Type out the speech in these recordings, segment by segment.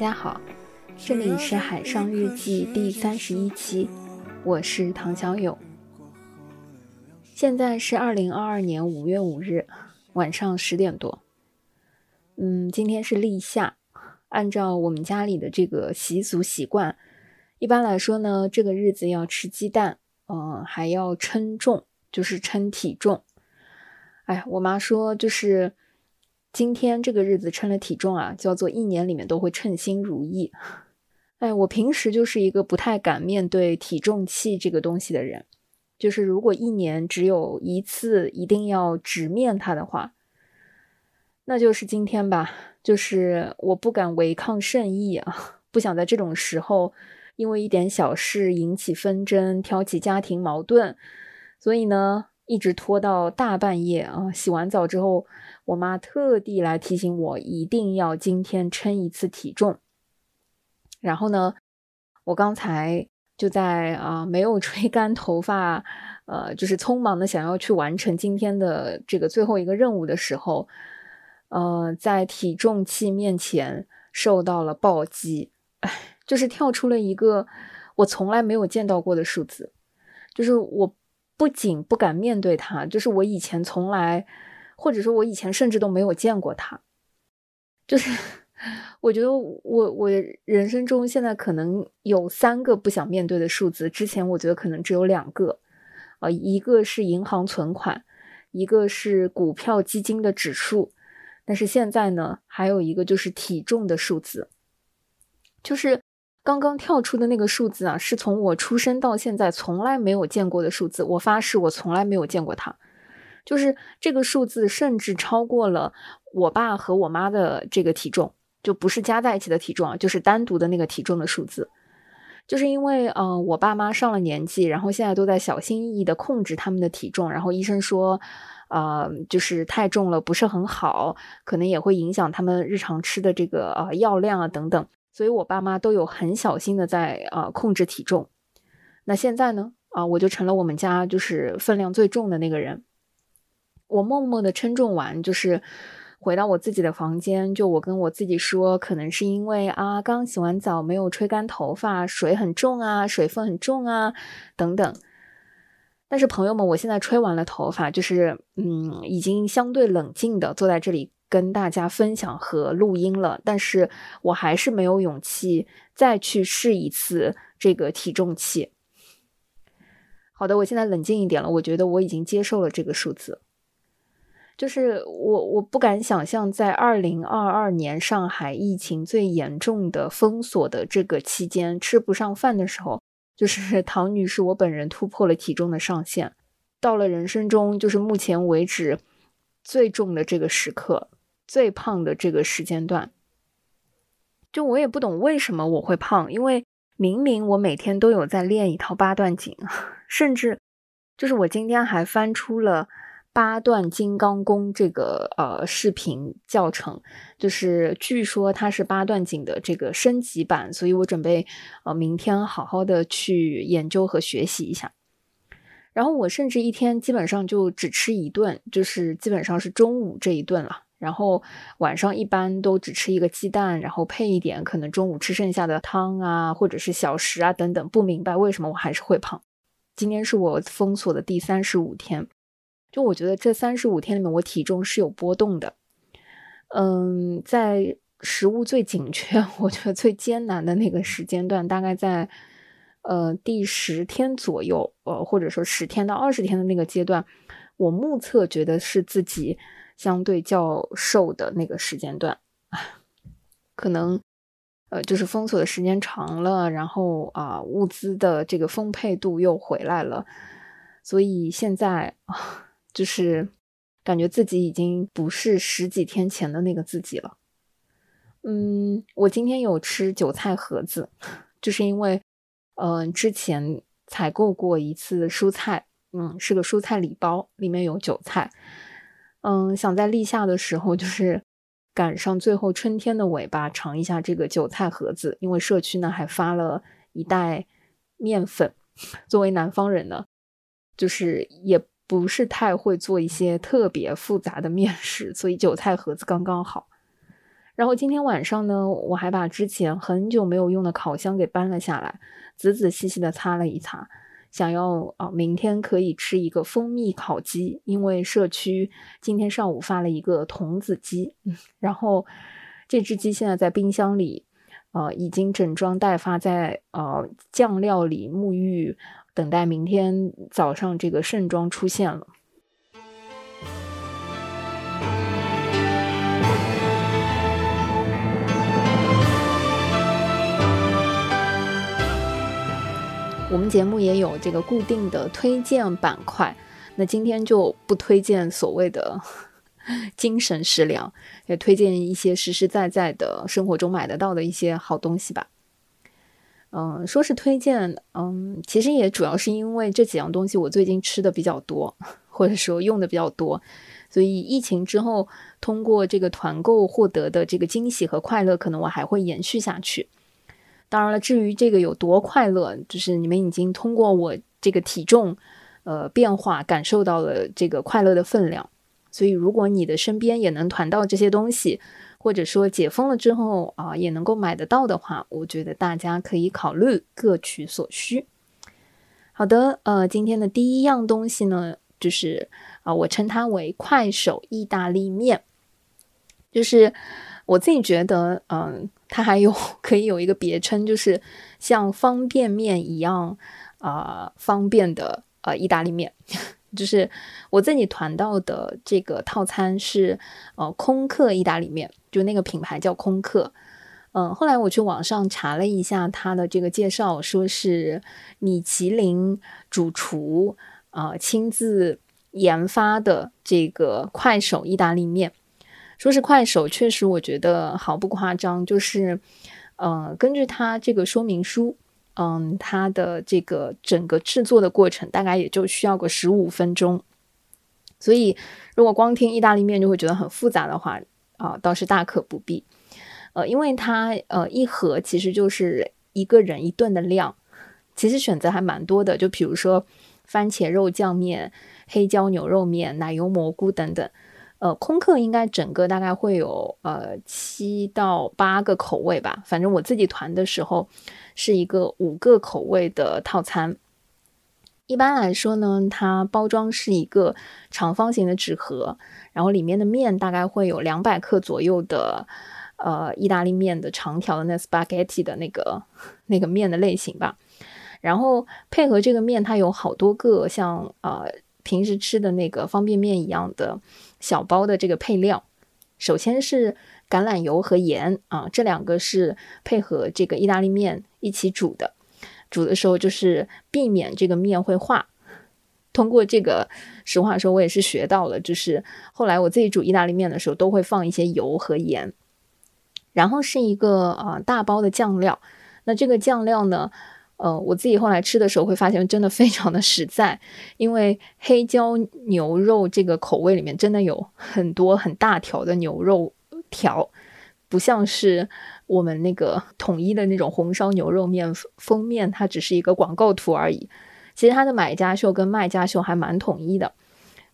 大家好，这里是海上日记第三十一期，我是唐小勇。现在是二零二二年五月五日晚上十点多。嗯，今天是立夏，按照我们家里的这个习俗习惯，一般来说呢，这个日子要吃鸡蛋，嗯，还要称重，就是称体重。哎，我妈说就是。今天这个日子称了体重啊，叫做一年里面都会称心如意。哎，我平时就是一个不太敢面对体重器这个东西的人，就是如果一年只有一次一定要直面它的话，那就是今天吧。就是我不敢违抗圣意啊，不想在这种时候因为一点小事引起纷争，挑起家庭矛盾，所以呢。一直拖到大半夜啊！洗完澡之后，我妈特地来提醒我，一定要今天称一次体重。然后呢，我刚才就在啊没有 吹干头发，呃，就是匆忙的想要去完成今天的这个最后一个任务的时候，呃，在体重器面前受到了暴击，哎，就是跳出了一个我从来没有见到过的数字，就是我。不仅不敢面对他，就是我以前从来，或者说我以前甚至都没有见过他。就是 我觉得我我人生中现在可能有三个不想面对的数字，之前我觉得可能只有两个，啊，一个是银行存款，一个是股票基金的指数，但是现在呢，还有一个就是体重的数字，就是。刚刚跳出的那个数字啊，是从我出生到现在从来没有见过的数字。我发誓，我从来没有见过它。就是这个数字，甚至超过了我爸和我妈的这个体重，就不是加在一起的体重啊，就是单独的那个体重的数字。就是因为，呃，我爸妈上了年纪，然后现在都在小心翼翼的控制他们的体重，然后医生说，呃，就是太重了不是很好，可能也会影响他们日常吃的这个呃药量啊等等。所以，我爸妈都有很小心的在啊控制体重。那现在呢？啊，我就成了我们家就是分量最重的那个人。我默默的称重完，就是回到我自己的房间，就我跟我自己说，可能是因为啊刚洗完澡没有吹干头发，水很重啊，水分很重啊，等等。但是朋友们，我现在吹完了头发，就是嗯，已经相对冷静的坐在这里。跟大家分享和录音了，但是我还是没有勇气再去试一次这个体重器。好的，我现在冷静一点了，我觉得我已经接受了这个数字。就是我我不敢想象，在二零二二年上海疫情最严重的封锁的这个期间，吃不上饭的时候，就是唐女士我本人突破了体重的上限，到了人生中就是目前为止最重的这个时刻。最胖的这个时间段，就我也不懂为什么我会胖，因为明明我每天都有在练一套八段锦，甚至就是我今天还翻出了八段金刚功这个呃视频教程，就是据说它是八段锦的这个升级版，所以我准备呃明天好好的去研究和学习一下。然后我甚至一天基本上就只吃一顿，就是基本上是中午这一顿了。然后晚上一般都只吃一个鸡蛋，然后配一点可能中午吃剩下的汤啊，或者是小食啊等等。不明白为什么我还是会胖。今天是我封锁的第三十五天，就我觉得这三十五天里面我体重是有波动的。嗯，在食物最紧缺、我觉得最艰难的那个时间段，大概在呃第十天左右，呃或者说十天到二十天的那个阶段，我目测觉得是自己。相对较瘦的那个时间段，可能呃就是封锁的时间长了，然后啊物资的这个丰沛度又回来了，所以现在啊 就是感觉自己已经不是十几天前的那个自己了。嗯，我今天有吃韭菜盒子，就是因为嗯之前采购过一次蔬菜，嗯是个蔬菜礼包，里面有韭菜。嗯，想在立夏的时候，就是赶上最后春天的尾巴，尝一下这个韭菜盒子。因为社区呢还发了一袋面粉。作为南方人呢，就是也不是太会做一些特别复杂的面食，所以韭菜盒子刚刚好。然后今天晚上呢，我还把之前很久没有用的烤箱给搬了下来，仔仔细细的擦了一擦，想要啊明天可以吃一个蜂蜜烤鸡，因为社区今天上午发了一个童子鸡，然后这只鸡现在在冰箱里。呃，已经整装待发，在呃酱料里沐浴，等待明天早上这个盛装出现了。我们节目也有这个固定的推荐板块，那今天就不推荐所谓的。精神食粮，也推荐一些实实在在的生活中买得到的一些好东西吧。嗯，说是推荐，嗯，其实也主要是因为这几样东西我最近吃的比较多，或者说用的比较多，所以疫情之后通过这个团购获得的这个惊喜和快乐，可能我还会延续下去。当然了，至于这个有多快乐，就是你们已经通过我这个体重呃变化感受到了这个快乐的分量。所以，如果你的身边也能团到这些东西，或者说解封了之后啊，也能够买得到的话，我觉得大家可以考虑各取所需。好的，呃，今天的第一样东西呢，就是啊，我称它为快手意大利面。就是我自己觉得，嗯，它还有 可以有一个别称，就是像方便面一样啊方便的呃意大利面。就是我自己团到的这个套餐是，呃，空客意大利面，就那个品牌叫空客。嗯，后来我去网上查了一下它的这个介绍，说是米其林主厨啊亲自研发的这个快手意大利面。说是快手，确实我觉得毫不夸张，就是，呃，根据它这个说明书。嗯，它的这个整个制作的过程大概也就需要个十五分钟，所以如果光听意大利面就会觉得很复杂的话啊，倒是大可不必。呃，因为它呃一盒其实就是一个人一顿的量，其实选择还蛮多的，就比如说番茄肉酱面、黑椒牛肉面、奶油蘑菇等等。呃，空客应该整个大概会有呃七到八个口味吧，反正我自己团的时候。是一个五个口味的套餐。一般来说呢，它包装是一个长方形的纸盒，然后里面的面大概会有两百克左右的，呃，意大利面的长条的那 spaghetti 的那个那个面的类型吧。然后配合这个面，它有好多个像呃平时吃的那个方便面一样的小包的这个配料。首先是。橄榄油和盐啊，这两个是配合这个意大利面一起煮的。煮的时候就是避免这个面会化。通过这个，实话说，我也是学到了，就是后来我自己煮意大利面的时候，都会放一些油和盐。然后是一个啊大包的酱料。那这个酱料呢，呃，我自己后来吃的时候会发现，真的非常的实在，因为黑椒牛肉这个口味里面真的有很多很大条的牛肉。条不像是我们那个统一的那种红烧牛肉面封面，它只是一个广告图而已。其实它的买家秀跟卖家秀还蛮统一的。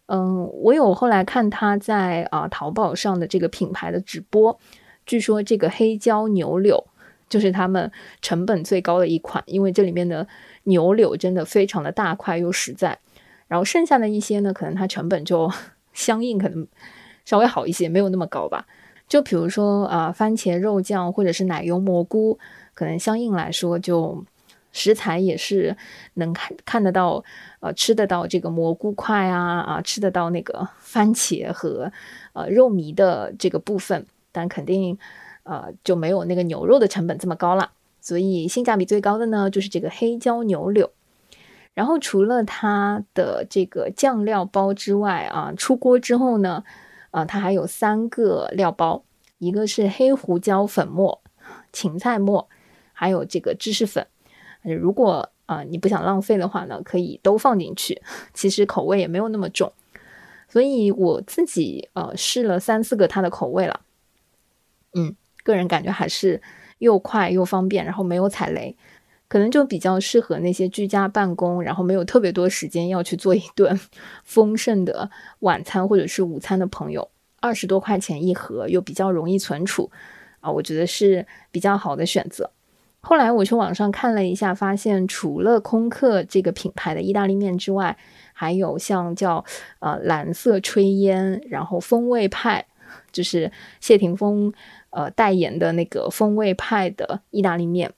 嗯，我有后来看他在啊淘宝上的这个品牌的直播，据说这个黑椒牛柳就是他们成本最高的一款，因为这里面的牛柳真的非常的大块又实在。然后剩下的一些呢，可能它成本就 相应可能稍微好一些，没有那么高吧。就比如说啊，番茄肉酱或者是奶油蘑菇，可能相应来说，就食材也是能看看得到，呃，吃得到这个蘑菇块啊啊，吃得到那个番茄和呃肉糜的这个部分，但肯定呃就没有那个牛肉的成本这么高了。所以性价比最高的呢，就是这个黑椒牛柳。然后除了它的这个酱料包之外啊，出锅之后呢。啊，它还有三个料包，一个是黑胡椒粉末、芹菜末，还有这个芝士粉。如果啊你不想浪费的话呢，可以都放进去，其实口味也没有那么重。所以我自己呃试了三四个它的口味了，嗯，个人感觉还是又快又方便，然后没有踩雷。可能就比较适合那些居家办公，然后没有特别多时间要去做一顿 丰盛的晚餐或者是午餐的朋友。二十多块钱一盒，又比较容易存储，啊，我觉得是比较好的选择。后来我去网上看了一下，发现除了空客这个品牌的意大利面之外，还有像叫呃蓝色炊烟，然后风味派，就是谢霆锋呃代言的那个风味派的意大利面。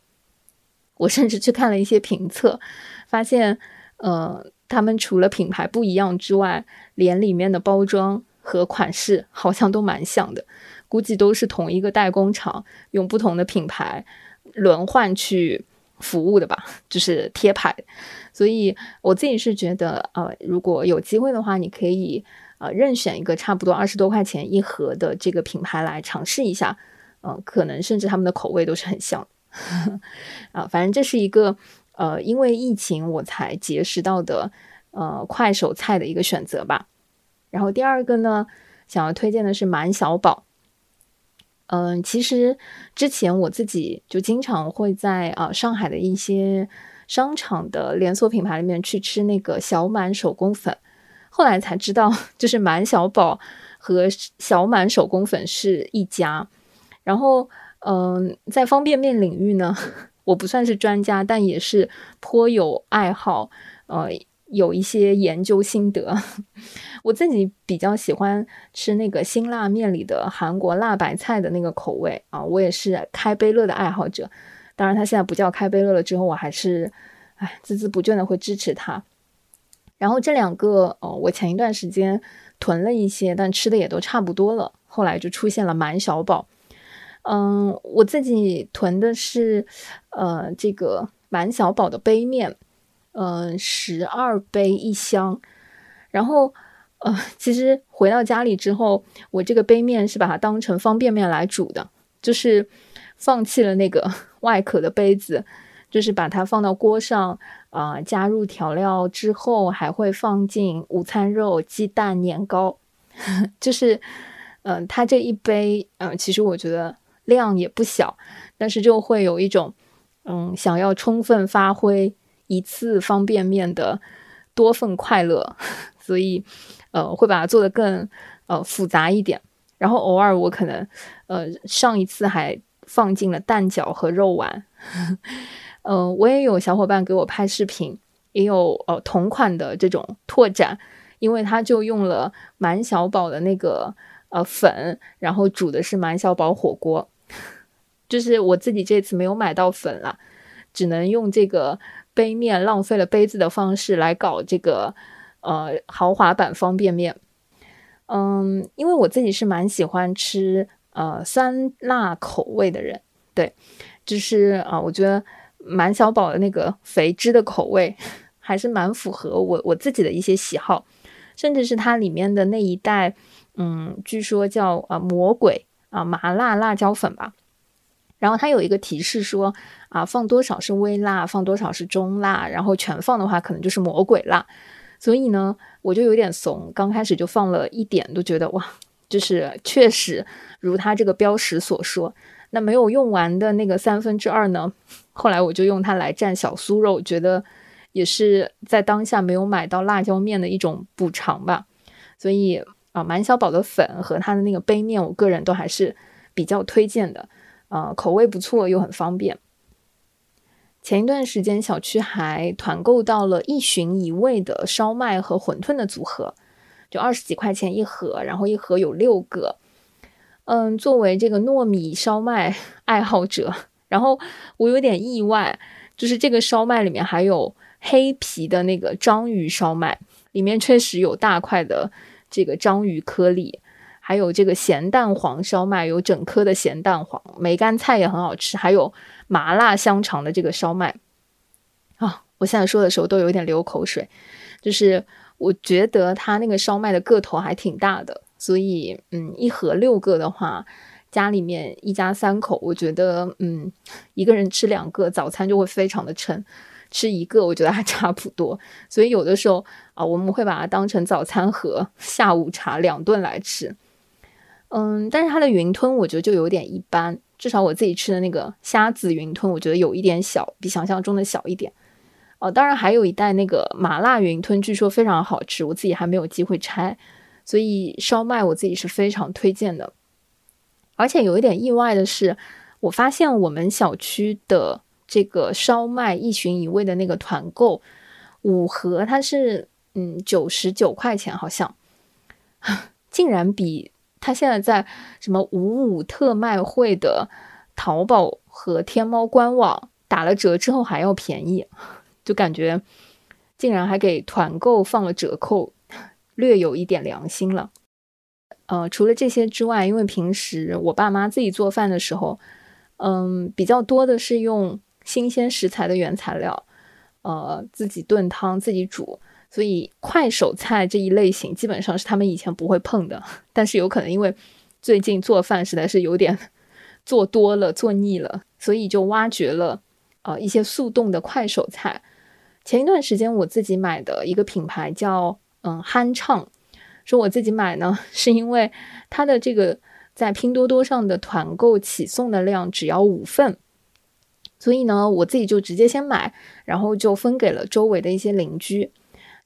我甚至去看了一些评测，发现呃他们除了品牌不一样之外，连里面的包装和款式好像都蛮像的，估计都是同一个代工厂用不同的品牌。轮换去服务的吧，就是贴牌，所以我自己是觉得，呃，如果有机会的话，你可以呃任选一个差不多二十多块钱一盒的这个品牌来尝试一下，嗯，可能甚至他们的口味都是很像，啊，反正这是一个呃因为疫情我才结识到的呃快手菜的一个选择吧。然后第二个呢，想要推荐的是满小宝。嗯，其实之前我自己就经常会在啊上海的一些商场的连锁品牌里面去吃那个小满手工粉，后来才知道，就是满小宝和小满手工粉是一家。然后，嗯，在方便面领域呢，我不算是专家，但也是颇有爱好，呃。有一些研究心得，我自己比较喜欢吃那个辛辣面里的韩国辣白菜的那个口味啊，我也是开杯乐的爱好者。当然，他现在不叫开杯乐了，之后我还是哎孜孜不倦的会支持他。然后这两个哦，我前一段时间囤了一些，但吃的也都差不多了。后来就出现了满小宝，嗯，我自己囤的是呃这个满小宝的杯面。嗯，十二杯一箱，然后，呃，其实回到家里之后，我这个杯面是把它当成方便面来煮的，就是放弃了那个 外壳的杯子，就是把它放到锅上，啊，加入调料之后，还会放进午餐肉、鸡蛋、年糕，就是，嗯，它这一杯，嗯，其实我觉得量也不小，但是就会有一种，嗯，想要充分发挥。一次方便面的多份快乐，所以呃会把它做的更呃复杂一点。然后偶尔我可能呃上一次还放进了蛋饺和肉丸。嗯，我也有小伙伴给我拍视频，也有呃同款的这种拓展，因为他就用了满小宝的那个呃粉，然后煮的是满小宝火锅。就是我自己这次没有买到粉了，只能用这个。杯面浪费了杯子的方式来搞这个呃豪华版方便面，嗯，因为我自己是蛮喜欢吃呃酸辣口味的人，对，就是啊，我觉得满小宝的那个肥汁的口味还是蛮符合我我自己的一些喜好，甚至是它里面的那一袋，嗯，据说叫啊魔鬼啊麻辣辣椒粉吧。然后它有一个提示说，啊，放多少是微辣，放多少是中辣，然后全放的话可能就是魔鬼辣。所以呢，我就有点怂，刚开始就放了一点，都觉得哇，就是确实如它这个标识所说。那没有用完的那个三分之二呢，后来我就用它来蘸小酥肉，觉得也是在当下没有买到辣椒面的一种补偿吧。所以啊，满小宝的粉和它的那个杯面，我个人都还是比较推荐的。呃，口味不错又很方便。前一段时间，小区还团购到了一寻一味的烧麦和馄饨的组合，就二十几块钱一盒，然后一盒有六个。嗯，作为这个糯米烧麦 爱好者，然后我有点意外，就是这个烧麦里面还有黑皮的那个章鱼烧麦，里面确实有大块的这个章鱼颗粒。还有这个咸蛋黄烧麦，有整颗的咸蛋黄，梅干菜也很好吃。还有麻辣香肠的这个烧麦啊，我现在说的时候都有点流口水。就是我觉得它那个烧麦的个头还挺大的，所以嗯，一盒六个的话，家里面一家三口，我觉得嗯，一个人吃两个早餐就会非常的撑，吃一个我觉得还 差不多。所以有的时候啊，我们会把它当成早餐和下午茶两顿来吃。嗯，但是它的云吞我觉得就有点一般，至少我自己吃的那个虾子云吞，我觉得有一点小，比想象中的小一点。哦，当然还有一袋那个麻辣云吞，据说非常好吃，我自己还没有机会拆，所以烧麦我自己是非常推荐的。而且有一点意外的是，我发现我们小区的这个烧麦一寻一味的那个团购五盒，它是嗯九十九块钱，好像 竟然比它现在在什么五五特卖会的淘宝和天猫官网打了折之后还要便宜，就感觉竟然还给团购放了折扣，略有一点良心了。呃，除了这些之外，因为平时我爸妈自己做饭的时候，嗯，比较多的是用新鲜食材的原材料，呃，自己炖汤、自己煮，所以快手菜这一类型基本上是他们以前不会碰的。但是有可能因为最近做饭实在是有点做多了、做腻了，所以就挖掘了呃一些速冻的快手菜。前一段时间我自己买的一个品牌叫嗯酣畅。说我自己买呢，是因为它的这个在拼多多上的团购起送的量只要五份，所以呢，我自己就直接先买，然后就分给了周围的一些邻居。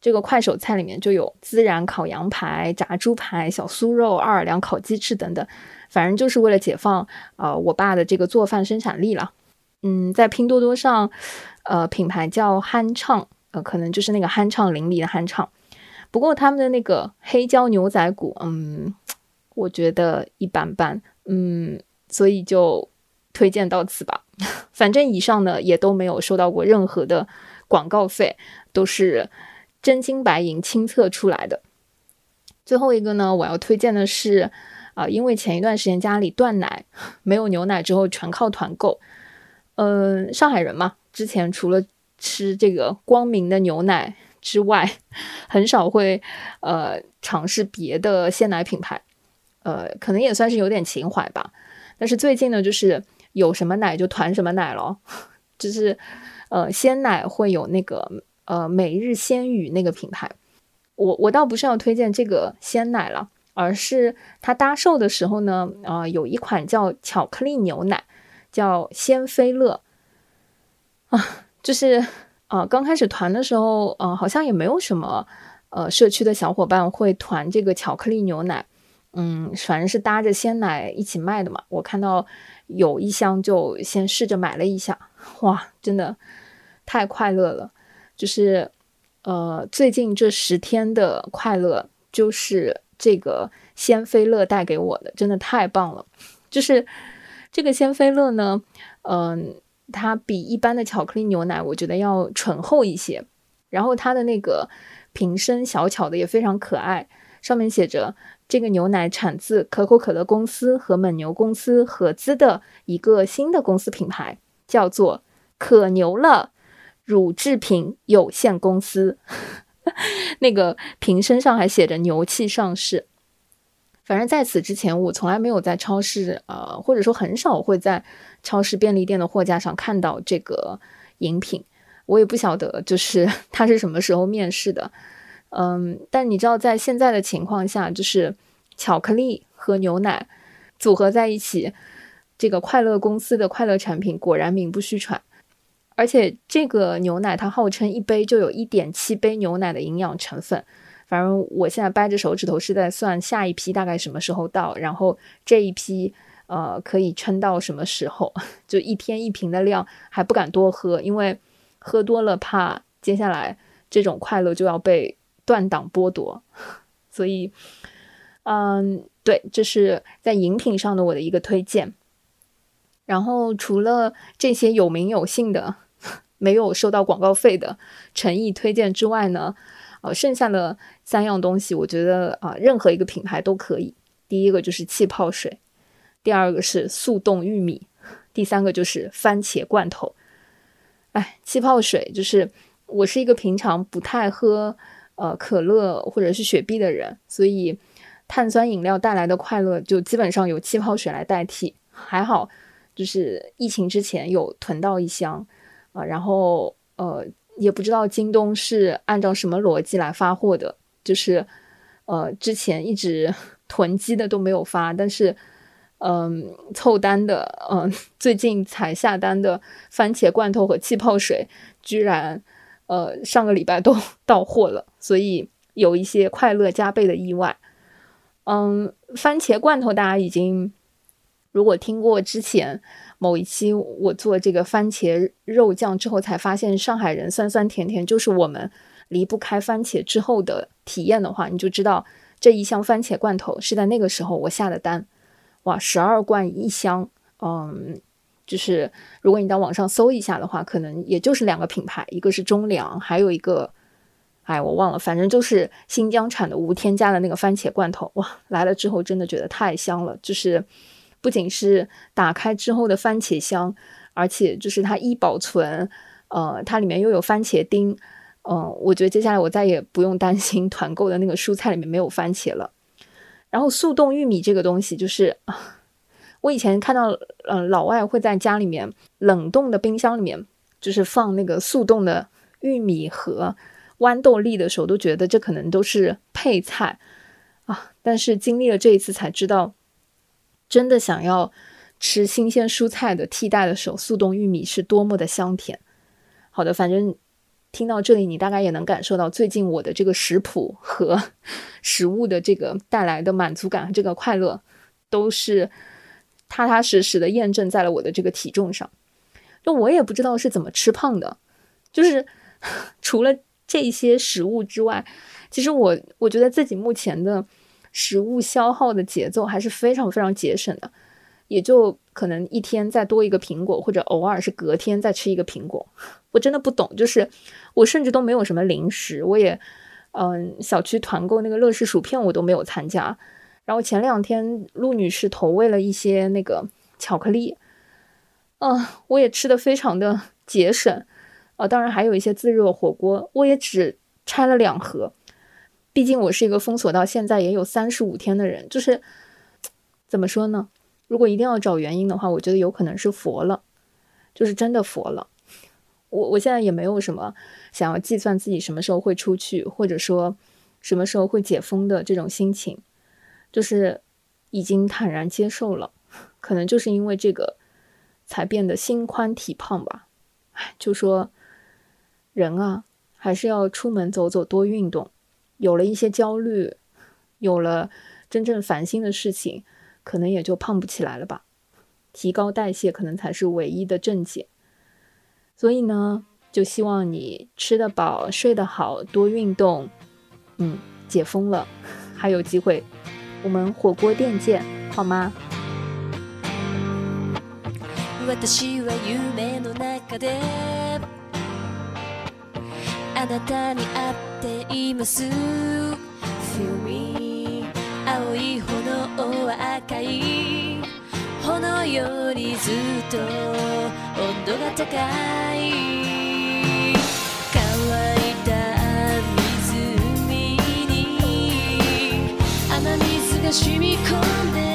这个快手菜里面就有孜然烤羊排、炸猪排、小酥肉、奥尔良烤鸡翅等等，反正就是为了解放呃我爸的这个做饭生产力了。嗯，在拼多多上，呃，品牌叫酣畅，呃，可能就是那个酣畅淋漓的酣畅。不过他们的那个黑椒牛仔骨，嗯，我觉得一般般，嗯，所以就推荐到此吧。反正以上呢也都没有收到过任何的广告费，都是真金白银亲测出来的。最后一个呢，我要推荐的是，啊，因为前一段时间家里断奶，没有牛奶之后全靠团购。嗯，上海人嘛，之前除了吃这个光明的牛奶。之外，很少会呃尝试别的鲜奶品牌，呃，可能也算是有点情怀吧。但是最近呢，就是有什么奶就团什么奶咯，就是呃鲜奶会有那个呃每日鲜语那个品牌。我我倒不是要推荐这个鲜奶了，而是它搭售的时候呢，啊有一款叫巧克力牛奶，叫鲜菲乐啊，就是。啊，刚开始团的时候，呃，好像也没有什么，呃，社区的小伙伴会团这个巧克力牛奶，嗯，反正是搭着鲜奶一起卖的嘛。我看到有一箱，就先试着买了一下，哇，真的太快乐了！就是，呃，最近这十天的快乐，就是这个鲜菲乐带给我的，真的太棒了。就是这个鲜菲乐呢，嗯。它比一般的巧克力牛奶，我觉得要醇厚一些。然后它的那个瓶身小巧的也非常可爱，上面写着这个牛奶产自可口可乐公司和蒙牛公司合资的一个新的公司品牌，叫做可牛了乳制品有限公司。那个瓶身上还写着牛气上市。反正在此之前，我从来没有在超市，呃，或者说很少会在超市、便利店的货架上看到这个饮品。我也不晓得，就是 它是什么时候面世的。嗯，但你知道，在现在的情况下，就是巧克力和牛奶组合在一起，这个快乐公司的快乐产品果然名不虚传。而且这个牛奶它号称一杯就有一点七杯牛奶的营养成分。反正我现在掰着手指头是在算下一批大概什么时候到，然后这一批呃可以撑到什么时候？就一天一瓶的量还不敢多喝，因为喝多了怕接下来这种快乐就要被断档剥夺。所以，嗯，对，这是在饮品上的我的一个推荐。然后除了这些有名有姓的、没有收到广告费的诚意推荐之外呢？呃，剩下的三样东西，我觉得啊，任何一个品牌都可以。第一个就是气泡水，第二个是速冻玉米，第三个就是番茄罐头。哎，气泡水就是我是一个平常不太喝呃可乐或者是雪碧的人，所以碳酸饮料带来的快乐就基本上由气泡水来代替。还好，就是疫情之前有囤到一箱啊，然后呃。也不知道京东是按照什么逻辑来发货的，就是，呃，之前一直囤积的都没有发，但是，嗯，凑单的，嗯，最近才下单的番茄罐头和气泡水，居然，呃，上个礼拜都 到货了，所以有一些快乐加倍的意外。嗯，番茄罐头大家已经如果听过之前某一期我做这个番茄肉酱之后，才发现上海人酸酸甜甜就是我们离不开番茄之后的体验的话，你就知道这一箱番茄罐头是在那个时候我下的单。哇，十二罐一箱，嗯，就是如果你到网上搜一下的话，可能也就是两个品牌，一个是中粮，还有一个。哎，我忘了，反正就是新疆产的无添加的那个番茄罐头，哇，来了之后真的觉得太香了，就是不仅是打开之后的番茄香，而且就是它易保存，呃，它里面又有番茄丁，嗯，我觉得接下来我再也不用担心团购的那个蔬菜里面没有番茄了。然后速冻玉米这个东西，就是我以前看到，嗯，老外会在家里面冷冻的冰箱里面，就是放那个速冻的玉米和。豌豆粒的时候都觉得这可能都是配菜啊，但是经历了这一次才知道，真的想要吃新鲜蔬菜的替代的时候，速冻玉米是多么的香甜。好的，反正听到这里，你大概也能感受到最近我的这个食谱和 食物的这个带来的满足感和这个快乐，都是踏踏实实的验证在了我的这个体重上。就我也不知道是怎么吃胖的，就是 除了。这些食物之外，其实我我觉得自己目前的食物消耗的节奏还是非常非常节省的，也就可能一天再多一个苹果，或者偶尔是隔天再吃一个苹果。我真的不懂，就是我甚至都没有什么零食，我也嗯，小区团购那个乐事薯片我都没有参加。然后前两天陆女士投喂了一些那个巧克力，嗯，我也吃的非常的节省。啊，当然还有一些自热火锅，我也只拆了两盒。毕竟我是一个封锁到现在也有三十五天的人，就是怎么说呢？如果一定要找原因的话，我觉得有可能是佛了，就是真的佛了。我我现在也没有什么想要计算自己什么时候会出去，或者说什么时候会解封的这种心情，就是已经坦然接受了。可能就是因为这个，才变得心宽体胖吧。唉，就说。人啊，还是要出门走走，多运动。有了一些焦虑，有了真正烦心的事情，可能也就胖不起来了吧。提高代谢可能才是唯一的正解。所以呢，就希望你吃得饱，睡得好，多运动。嗯，解封了，还有机会，我们火锅店见，好吗？あなたに会っています Feel me 青い炎は赤い炎よりずっと温度が高い。乾いた湖に。雨水が染み込んで。